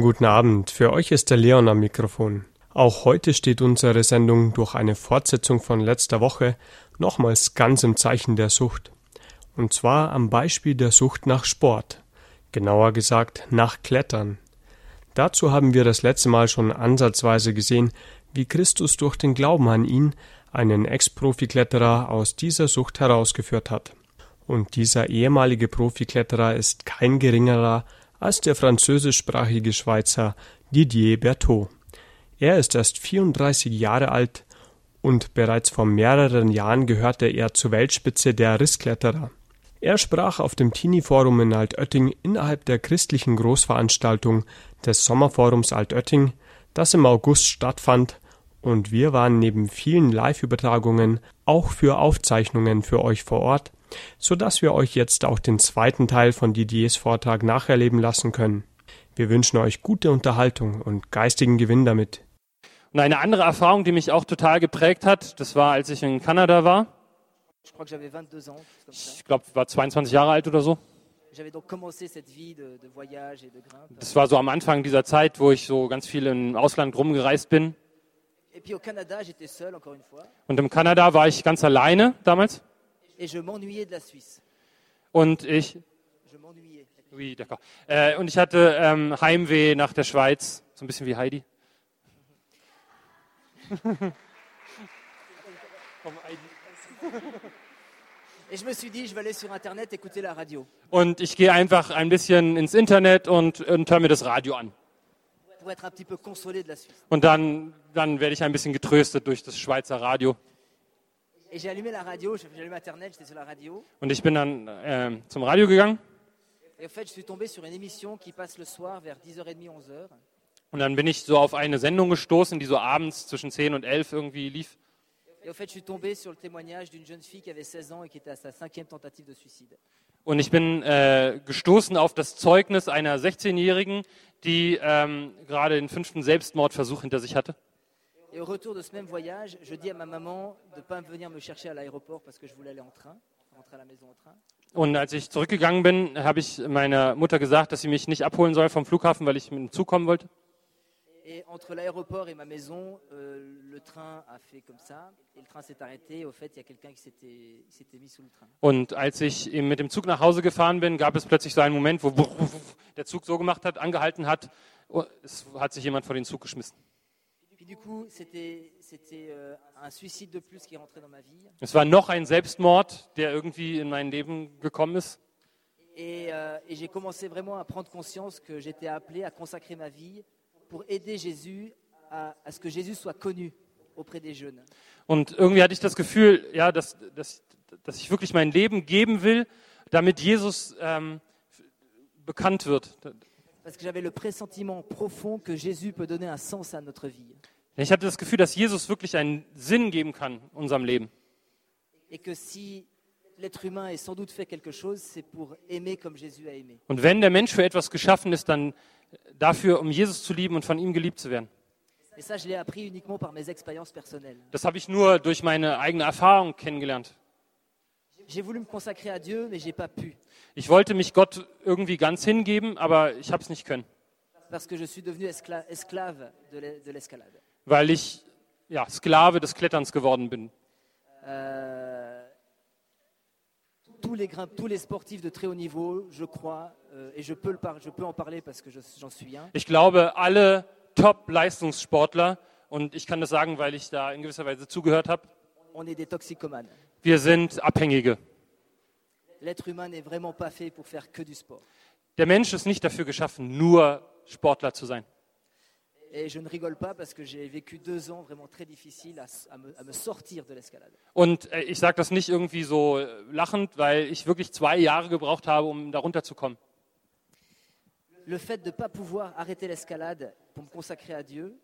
Guten Abend, für euch ist der Leon am Mikrofon. Auch heute steht unsere Sendung durch eine Fortsetzung von letzter Woche nochmals ganz im Zeichen der Sucht. Und zwar am Beispiel der Sucht nach Sport, genauer gesagt nach Klettern. Dazu haben wir das letzte Mal schon ansatzweise gesehen, wie Christus durch den Glauben an ihn einen Ex-Profikletterer aus dieser Sucht herausgeführt hat. Und dieser ehemalige Profikletterer ist kein geringerer als der französischsprachige Schweizer Didier Berthaud. Er ist erst 34 Jahre alt und bereits vor mehreren Jahren gehörte er zur Weltspitze der Risskletterer. Er sprach auf dem Teenie-Forum in Altötting innerhalb der christlichen Großveranstaltung des Sommerforums Altötting, das im August stattfand, und wir waren neben vielen Live-Übertragungen auch für Aufzeichnungen für euch vor Ort so dass wir euch jetzt auch den zweiten Teil von Didiers Vortrag nacherleben lassen können. Wir wünschen euch gute Unterhaltung und geistigen Gewinn damit. Und eine andere Erfahrung, die mich auch total geprägt hat, das war, als ich in Kanada war. Ich glaube, ich war 22 Jahre alt oder so. Das war so am Anfang dieser Zeit, wo ich so ganz viel im Ausland rumgereist bin. Und im Kanada war ich ganz alleine damals. Et je m'ennuyais de la Suisse. Und ich, Je m'ennuyais. oui, d'accord. Äh, und ich hatte ähm, Heimweh nach der Schweiz, so ein bisschen wie Heidi. Et je me suis dit, je vais aller sur Internet écouter la radio Und ich gehe einfach ein bisschen ins Internet und, und höre mir das Radio an. pour être un petit peu consolé de la Suisse. Und dann, dann werde ich ein bisschen getröstet durch das Schweizer Radio. Und ich bin dann ähm, zum Radio gegangen Et au fait, je suis tombé sur une émission qui passe le soir vers 10h30, 11h. und dann bin ich so auf eine Sendung gestoßen, die so abends zwischen 10 und 11 irgendwie lief. Et au fait, je suis tombé sur le témoignage d'une jeune fille qui avait 16 ans et qui était à sa cinquième tentative de suicide. Und ich bin äh, gestoßen auf das Zeugnis einer 16-Jährigen, die ähm, gerade den fünften Selbstmordversuch hinter sich hatte. Et au retour de ce même voyage, je dis à ma maman de ne pas venir me chercher à l'aéroport parce que je voulais aller en train, rentrer à la maison en train. Und als ich zurückgegangen bin, habe ich meiner Mutter gesagt, dass sie mich nicht abholen soll vom Flughafen, weil ich mit dem Zug kommen wollte. Et entre l'aéroport et ma maison, euh, le train a fait comme ça, et le train s'est arrêté. Au fait, il y a quelqu'un qui s'était mis sous le train. Und als ich eben mit dem Zug nach Hause gefahren bin, gab es plötzlich so einen Moment, wo der Zug so gemacht hat, angehalten hat. Oh, Es hat sich jemand vor den Zug geschmissen. Puis du coup, c'était euh, un suicide de plus qui est rentré dans ma vie. Es war noch ein Selbstmord, der irgendwie in mein Leben gekommen ist. Et, euh, et j'ai commencé vraiment à prendre conscience que j'étais appelé à consacrer ma vie pour aider Jésus à, à ce que Jésus soit connu auprès des jeunes. Und irgendwie hatte ich das Gefühl, ja, dass, dass, dass ich wirklich mein Leben geben will, damit Jesus ähm, bekannt wird. Parce que j'avais le pressentiment profond que Jésus peut donner un sens à notre vie. Ich hatte das Gefühl, dass Jesus wirklich einen Sinn geben kann unserem Leben. Und wenn der Mensch für etwas geschaffen ist, dann dafür, um Jesus zu lieben und von ihm geliebt zu werden. Das habe ich nur durch meine eigene Erfahrung kennengelernt. Ich wollte mich Gott irgendwie ganz hingeben, aber ich habe es nicht können, Parce que je suis devenu escla- esclave de l'escalade. Weil ich ja, Sklave des Kletterns geworden bin. Euh, tous, les tous les sportifs de très haut niveau, je crois, euh, et je peux, le par- je peux en parler parce que je- j'en suis un, Ich glaube, alle Top-Leistungssportler, und ich kann das sagen, weil ich da in gewisser Weise zugehört habe, on est des toxicomanes. wir sind Abhängige. L'être humain n'est vraiment pas fait pour faire que du sport. Der Mensch ist nicht dafür geschaffen, nur Sportler zu sein. Et je ne rigole pas parce que j'ai vécu deux ans vraiment très difficiles à, à me, à me sortir de l'escalade. Und äh, ich sage das nicht irgendwie so äh, lachend, weil ich wirklich zwei Jahre gebraucht habe, um da runterzukommen. Le fait de ne pas pouvoir arrêter l'escalade pour me consacrer à Dieu,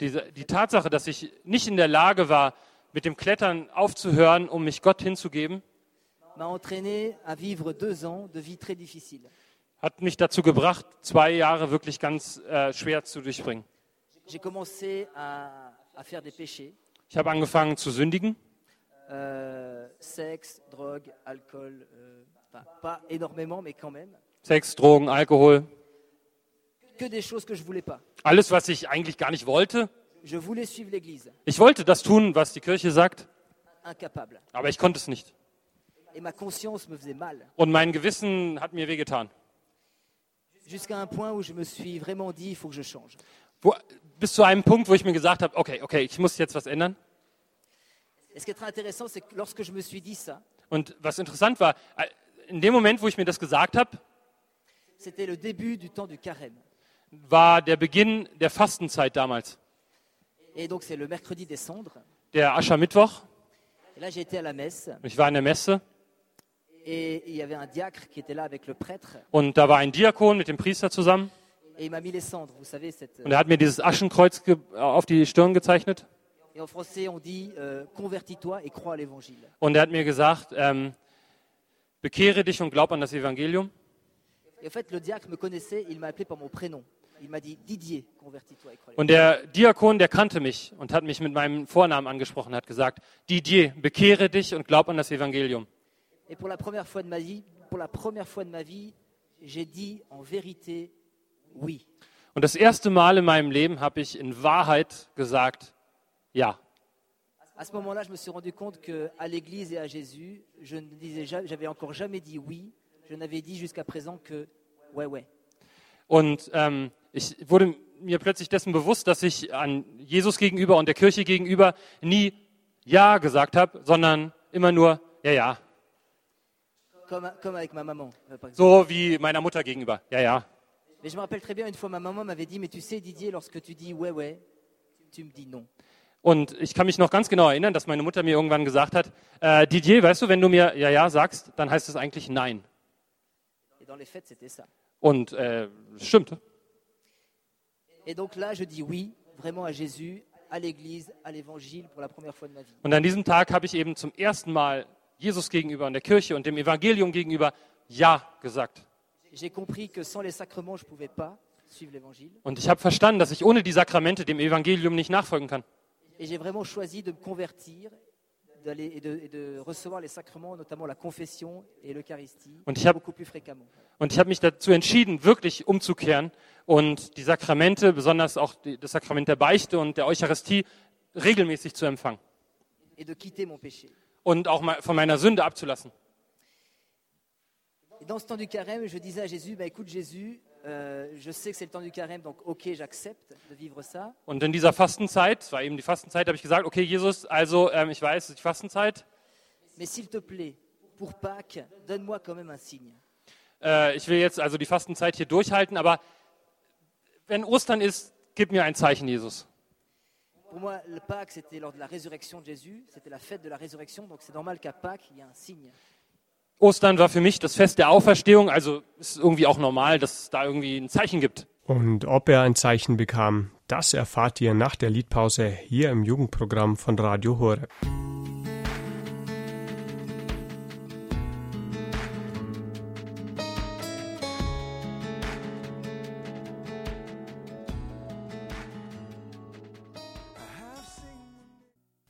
Diese, die Tatsache, dass ich nicht in der Lage war, mit dem Klettern aufzuhören, um mich Gott hinzugeben, m'a entraîné à vivre deux ans de vie très difficile. Hat mich dazu gebracht, zwei Jahre wirklich ganz äh, schwer zu durchbringen. Ich habe angefangen zu sündigen. Sex, Drogen, Alkohol, je voulais pas. Alles, was ich eigentlich gar nicht wollte. Ich wollte das tun, was die Kirche sagt, aber ich konnte es nicht. Und mein Gewissen hat mir wehgetan. Jusqu'à un point où je me suis vraiment dit, il faut que je change. Wo, bis zu einem Punkt, wo ich mir gesagt habe, okay, okay, ich muss jetzt was ändern. Et ce qui est très intéressant, c'est que lorsque je me suis dit ça, Und was interessant war, äh, in dem Moment, wo ich mir das gesagt habe, c'était le début du temps du carême. war der Beginn der Fastenzeit damals, Et donc c'est le mercredi des cendres. der Aschermittwoch. Et là, j'ai été à la messe Ich war in der Messe und da war ein Diakon mit dem Priester zusammen. Und er hat mir dieses Aschenkreuz auf die Stirn gezeichnet. Euh, und er hat mir gesagt, ähm, bekehre dich und glaub an das Evangelium. Und der Diakon, der kannte mich und hat mich mit meinem Vornamen angesprochen, hat gesagt, Didier, bekehre dich und glaub an das Evangelium. Et pour la première fois de ma vie, pour la première fois de ma vie, j'ai dit en vérité oui. Und das erste Mal in meinem Leben habe ich in Wahrheit gesagt, ja. À ce moment-là, je me suis rendu compte que à l'Église et à Jésus, je ne disais, ja- j'avais encore jamais dit oui. Je n'avais dit jusqu'à présent que ouais, ouais. Und ähm, ich wurde mir plötzlich dessen bewusst, dass ich an Jesus gegenüber und der Kirche gegenüber nie Ja gesagt habe, sondern immer nur Ja, ja. Comme, comme avec ma maman, euh, par exemple. So wie meiner Mutter gegenüber. Ja, ja. Mais je me rappelle très bien, une fois, ma maman m'avait dit, mais tu sais, Didier, lorsque tu dis ouais, ouais, tu me dis non. Und ich kann mich noch ganz genau erinnern, dass meine Mutter mir irgendwann gesagt hat, äh, Didier, weißt du, wenn du mir Ja, ja sagst, dann heißt es eigentlich Nein. Et dans les fêtes, c'était ça. Und äh, stimmt. Et donc là, je dis oui, vraiment à Jésus, à l'Église, à l'Évangile, pour la première fois de ma vie. Und an diesem Tag habe ich eben zum ersten Mal Jesus gegenüber und der Kirche und dem Evangelium gegenüber Ja gesagt. Und ich habe verstanden, dass ich ohne die Sakramente dem Evangelium nicht nachfolgen kann. Und ich habe habe mich dazu entschieden, wirklich umzukehren und die Sakramente, besonders auch die, das Sakrament der Beichte und der Eucharistie, regelmäßig zu empfangen Et de quitter mon péché. Und auch von meiner Sünde abzulassen. Dans ce temps du carême, je disais à Jésus, bah, écoute Jésus, euh, je sais que c'est le temps du carême, donc ok, j'accepte de vivre ça. Und in dieser Fastenzeit, es war eben die Fastenzeit, habe ich gesagt, okay Jesus, also ähm, ich weiß, es ist die Fastenzeit, Mais s'il te plaît, pour Pâques, donne-moi quand même un signe. äh, ich will jetzt also die Fastenzeit hier durchhalten, aber wenn Ostern ist, gib mir ein Zeichen, Jesus. Pour moi, le Pâques, c'était lors de la résurrection de Jésus, c'était la fête de la résurrection, donc c'est normal qu'à Pâques, il y ait un signe. Ostern war für mich das Fest der Auferstehung, also ist irgendwie auch normal, dass es da irgendwie ein Zeichen gibt. Und ob er ein Zeichen bekam, das erfahrt ihr nach der Liedpause hier im Jugendprogramm von Radio Horeb.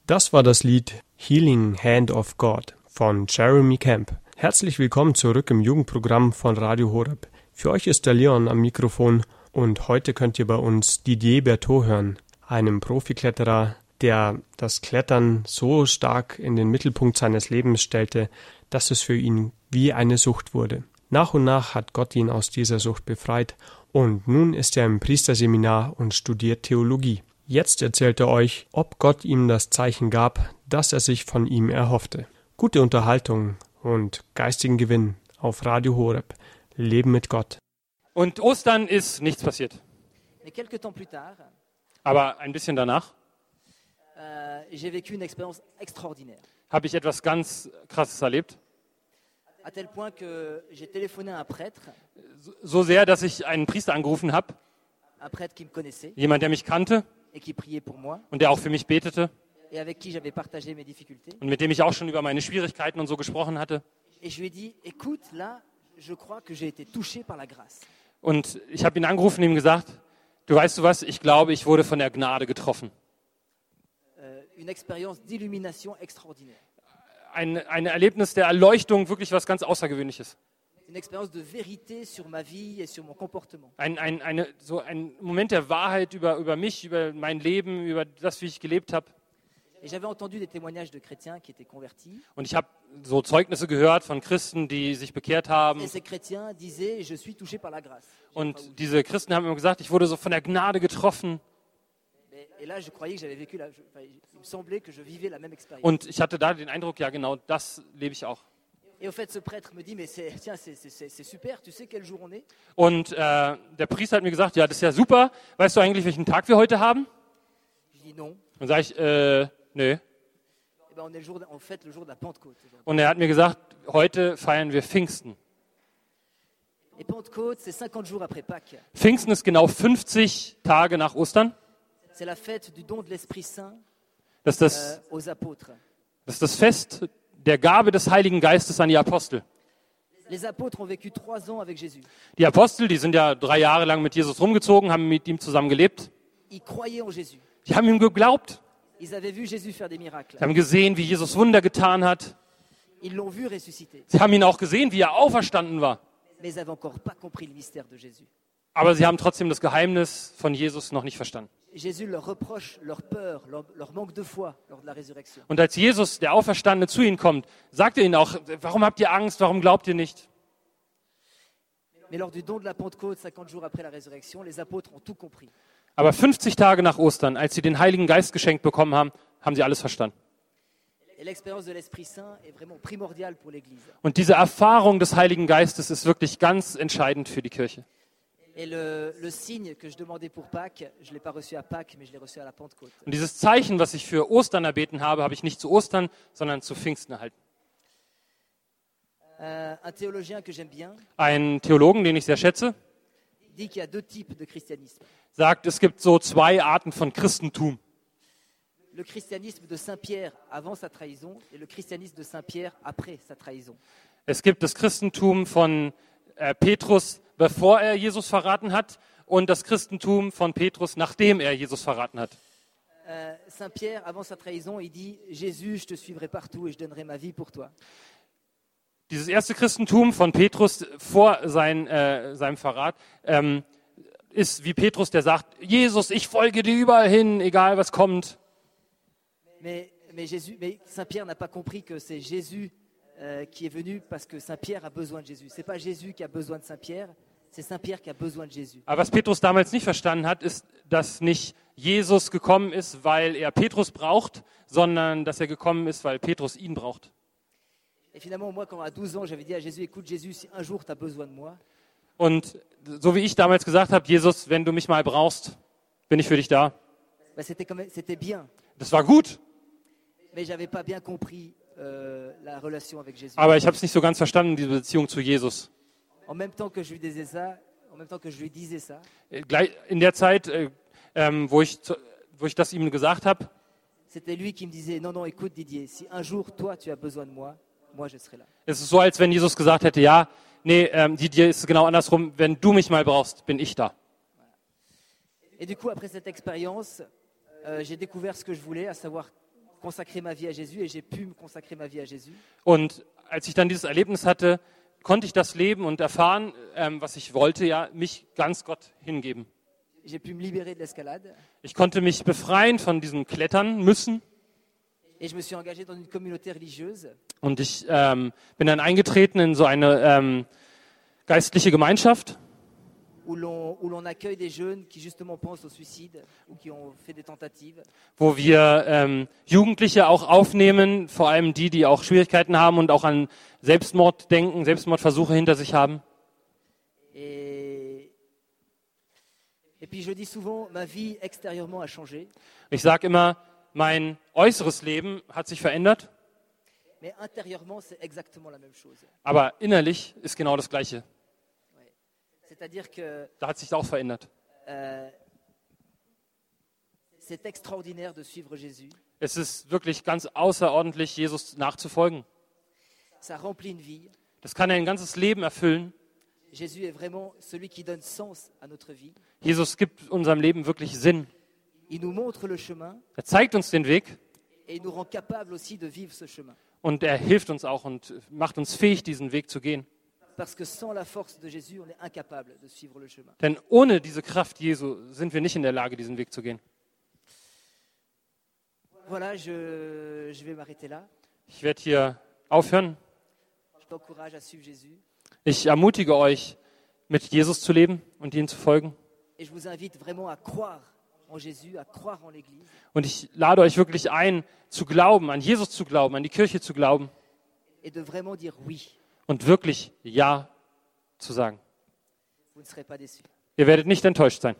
Das war das Lied Healing Hand of God von Jeremy Camp. Herzlich willkommen zurück im Jugendprogramm von Radio Horeb. Für euch ist der Leon am Mikrofon und heute könnt ihr bei uns Didier Berthaud hören, einem Profikletterer, der das Klettern so stark in den Mittelpunkt seines Lebens stellte, dass es für ihn wie eine Sucht wurde. Nach und nach hat Gott ihn aus dieser Sucht befreit und nun ist er im Priesterseminar und studiert Theologie. Jetzt erzählt er euch, ob Gott ihm das Zeichen gab, das er sich von ihm erhoffte. Gute Unterhaltung und geistigen Gewinn auf Radio Horeb. Leben mit Gott. Und Ostern ist nichts passiert. Aber ein bisschen danach euh, habe ich etwas ganz Krasses erlebt. So sehr, dass ich einen Priester angerufen habe, jemand, der mich kannte und der auch für mich betete und mit dem ich auch schon über meine Schwierigkeiten und so gesprochen hatte. Und ich habe ihn angerufen und ihm gesagt, du weißt du was, ich glaube, ich wurde von der Gnade getroffen. Euh. Ein, ein Erlebnis der Erleuchtung, wirklich was ganz Außergewöhnliches. Une expérience de vérité sur ma vie et sur mon comportement. Ein, ein, eine, so ein Moment der Wahrheit über, über mich, über mein Leben, über das, wie ich gelebt habe. Et j'avais entendu des témoignages de chrétiens qui étaient convertis. Und ich habe so Zeugnisse gehört von Christen, die sich bekehrt haben. Et ces chrétiens disaient Je suis touché par la grâce. Und diese Christen haben immer gesagt, ich wurde so von der Gnade getroffen. Et, et là, je croyais que j'avais vécu la. je- enfin, il me semblait que je vivais la même expérience. Und ich hatte da den Eindruck, ja genau, das lebe ich auch. Et au fait, ce prêtre me dit Mais c'est, tiens, c'est, c'est- c'est- c'est super, tu sais quel jour on est Und äh, der Priester hat mir gesagt, ja, das ist ja super. Weißt du eigentlich, welchen Tag wir heute haben? Und sage ich, äh, nö. Ben, on, est le jour de- on fête le jour de la Pentecôte. aujourd'hui. Und er hat mir gesagt, heute feiern wir Pfingsten. Et Pentecôte, c'est 50 jours après Pâques. Pfingsten ist genau 50 Tage nach Ostern. C'est la fête du don de l'Esprit Saint Das ist das, euh, aux apôtres. das ist das Fest der Gabe des Heiligen Geistes an die Apostel. Die Apostel, die sind ja drei Jahre lang mit Jesus rumgezogen, haben mit ihm zusammen gelebt. Die haben ihm geglaubt. Sie haben gesehen, wie Jesus Wunder getan hat. Sie haben ihn auch gesehen, wie er auferstanden war. Aber sie haben trotzdem das Geheimnis von Jesus noch nicht verstanden. Jésus leur reproche leur peur, leur, leur manque de foi lors de la résurrection. Und als Jesus, der Auferstandene, zu ihnen kommt, sagt er ihnen auch, warum habt ihr Angst, warum glaubt ihr nicht? Mais lors du don de la Pentecôte, 50 jours après la résurrection, les apôtres ont tout compris. Aber 50 Tage nach Ostern, als sie den Heiligen Geist geschenkt bekommen haben, haben sie alles verstanden. Und diese Erfahrung des Heiligen Geistes ist wirklich ganz entscheidend für die Kirche. Et le, le signe que je demandais pour Pâques, je ne l'ai pas reçu à Pâques, mais je l'ai reçu à la Pentecôte. Und dieses Zeichen, was ich für Ostern erbeten habe, habe ich nicht zu Ostern, sondern zu Pfingsten erhalten. Euh, un théologien que j'aime bien Ein Theologen, den ich sehr schätze, dit qu'il y a deux types de christianisme. sagt, es gibt so zwei Arten von Christentum. Le christianisme de Saint Pierre avant sa trahison et le christianisme de Saint Pierre après sa trahison. Es gibt das Christentum von äh, Petrus, bevor er Jesus verraten hat, und das Christentum von Petrus, nachdem er Jesus verraten hat. Euh, Saint Pierre, avant sa trahison, il dit Jésus, je te suivrai partout et je donnerai ma vie pour toi. Dieses erste Christentum von Petrus vor sein, äh, seinem Verrat ähm, ist wie Petrus, der sagt, Jesus, ich folge dir überall hin, egal was kommt. Mais, mais, Jésus, mais Saint Pierre n'a pas compris que c'est Jésus euh, qui est venu parce que Saint Pierre a besoin de Jésus. C'est pas Jésus qui a besoin de Saint Pierre, Aber was Petrus damals nicht verstanden hat, ist, dass nicht Jesus gekommen ist, weil er Petrus braucht, sondern dass er gekommen ist, weil Petrus ihn braucht. Et finalement, moi, quand à 12 ans, j'avais dit à Jésus Écoute, Jésus, si un jour tu as besoin de moi, Und so wie ich damals gesagt habe, Jesus, wenn du mich mal brauchst, bin ich für dich da. Das war gut, euh, aber ich habe es nicht so ganz verstanden, diese Beziehung zu Jesus. En même temps que je lui disais ça, en même temps que je lui disais ça, Äh, Gleich in der Zeit, äh, ähm, wo, ich, zu- wo ich das ihm gesagt habe, c'était lui qui me disait Non, non, écoute Didier, si un jour toi tu as besoin de moi, moi je serai là. ist es so, als wenn Jesus gesagt hätte, ja, nee, ähm, die dir ist genau andersrum, wenn du mich mal brauchst, bin ich da. Et du coup, après cette expérience, euh, j'ai découvert ce que je voulais, à savoir consacrer ma vie à Jésus, et j'ai pu me consacrer ma vie à Jésus. Und als ich dann dieses Erlebnis hatte, konnte ich das leben und erfahren, ähm, was ich wollte, ja, mich ganz Gott hingeben. Ich konnte mich befreien von diesem Klettern müssen. Und ich ähm, bin dann eingetreten in so eine ähm, geistliche Gemeinschaft, où l'on accueille des jeunes qui justement pensent au suicide ou qui ont fait des tentatives. wo wir ähm, Jugendliche auch aufnehmen, vor allem die, die auch Schwierigkeiten haben und auch an Selbstmord denken, Selbstmordversuche hinter sich haben. Et, et puis je dis souvent, ma vie extérieurement a changé, Ich sage immer, mein äußeres Leben hat sich verändert, mais intérieurement c'est exactement la même chose. aber innerlich ist genau das Gleiche. Da hat sich auch verändert. euh. Es ist wirklich ganz außerordentlich, Jesus nachzufolgen. Das kann ein ganzes Leben erfüllen. Jesus gibt unserem Leben wirklich Sinn. Er zeigt uns den Weg und er hilft uns auch und macht uns fähig, diesen Weg zu gehen. Parce que sans la force de Jésus, on est incapable de suivre le chemin. Denn ohne diese Kraft Jesu sind wir nicht in der Lage, diesen Weg zu gehen. Voilà, je, je vais m'arrêter là. Ich werde hier aufhören. Je t'encourage à suivre Jésus. Ich ermutige euch, mit Jesus zu leben und ihm zu folgen. Et je vous invite vraiment à croire en Jésus, à croire en l'Église. Und ich lade euch wirklich ein, zu glauben, an Jesus zu glauben, an die Kirche zu glauben et de vraiment dire oui. Und wirklich Ja zu sagen. Ne. Ihr werdet nicht enttäuscht sein.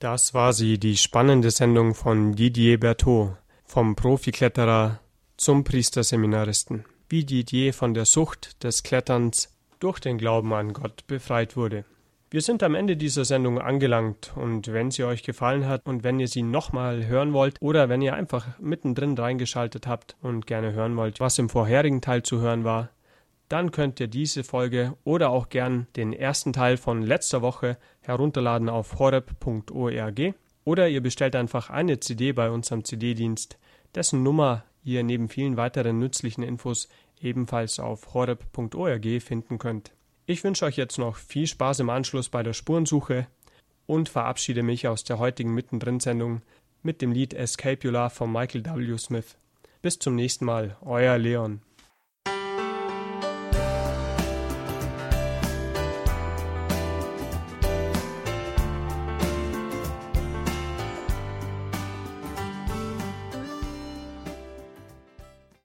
Das war sie, die spannende Sendung von Didier Berthaud, vom Profikletterer zum Priesterseminaristen, wie Didier von der Sucht des Kletterns durch den Glauben an Gott befreit wurde. Wir sind am Ende dieser Sendung angelangt und wenn sie euch gefallen hat und wenn ihr sie nochmal hören wollt oder wenn ihr einfach mittendrin reingeschaltet habt und gerne hören wollt, was im vorherigen Teil zu hören war, dann könnt ihr diese Folge oder auch gern den ersten Teil von letzter Woche herunterladen auf horeb.org oder ihr bestellt einfach eine CD bei unserem CD-Dienst, dessen Nummer ihr neben vielen weiteren nützlichen Infos ebenfalls auf horeb.org finden könnt. Ich wünsche euch jetzt noch viel Spaß im Anschluss bei der Spurensuche und verabschiede mich aus der heutigen Mittendrin-Sendung mit dem Lied Love von Michael W. Smith. Bis zum nächsten Mal, euer Leon.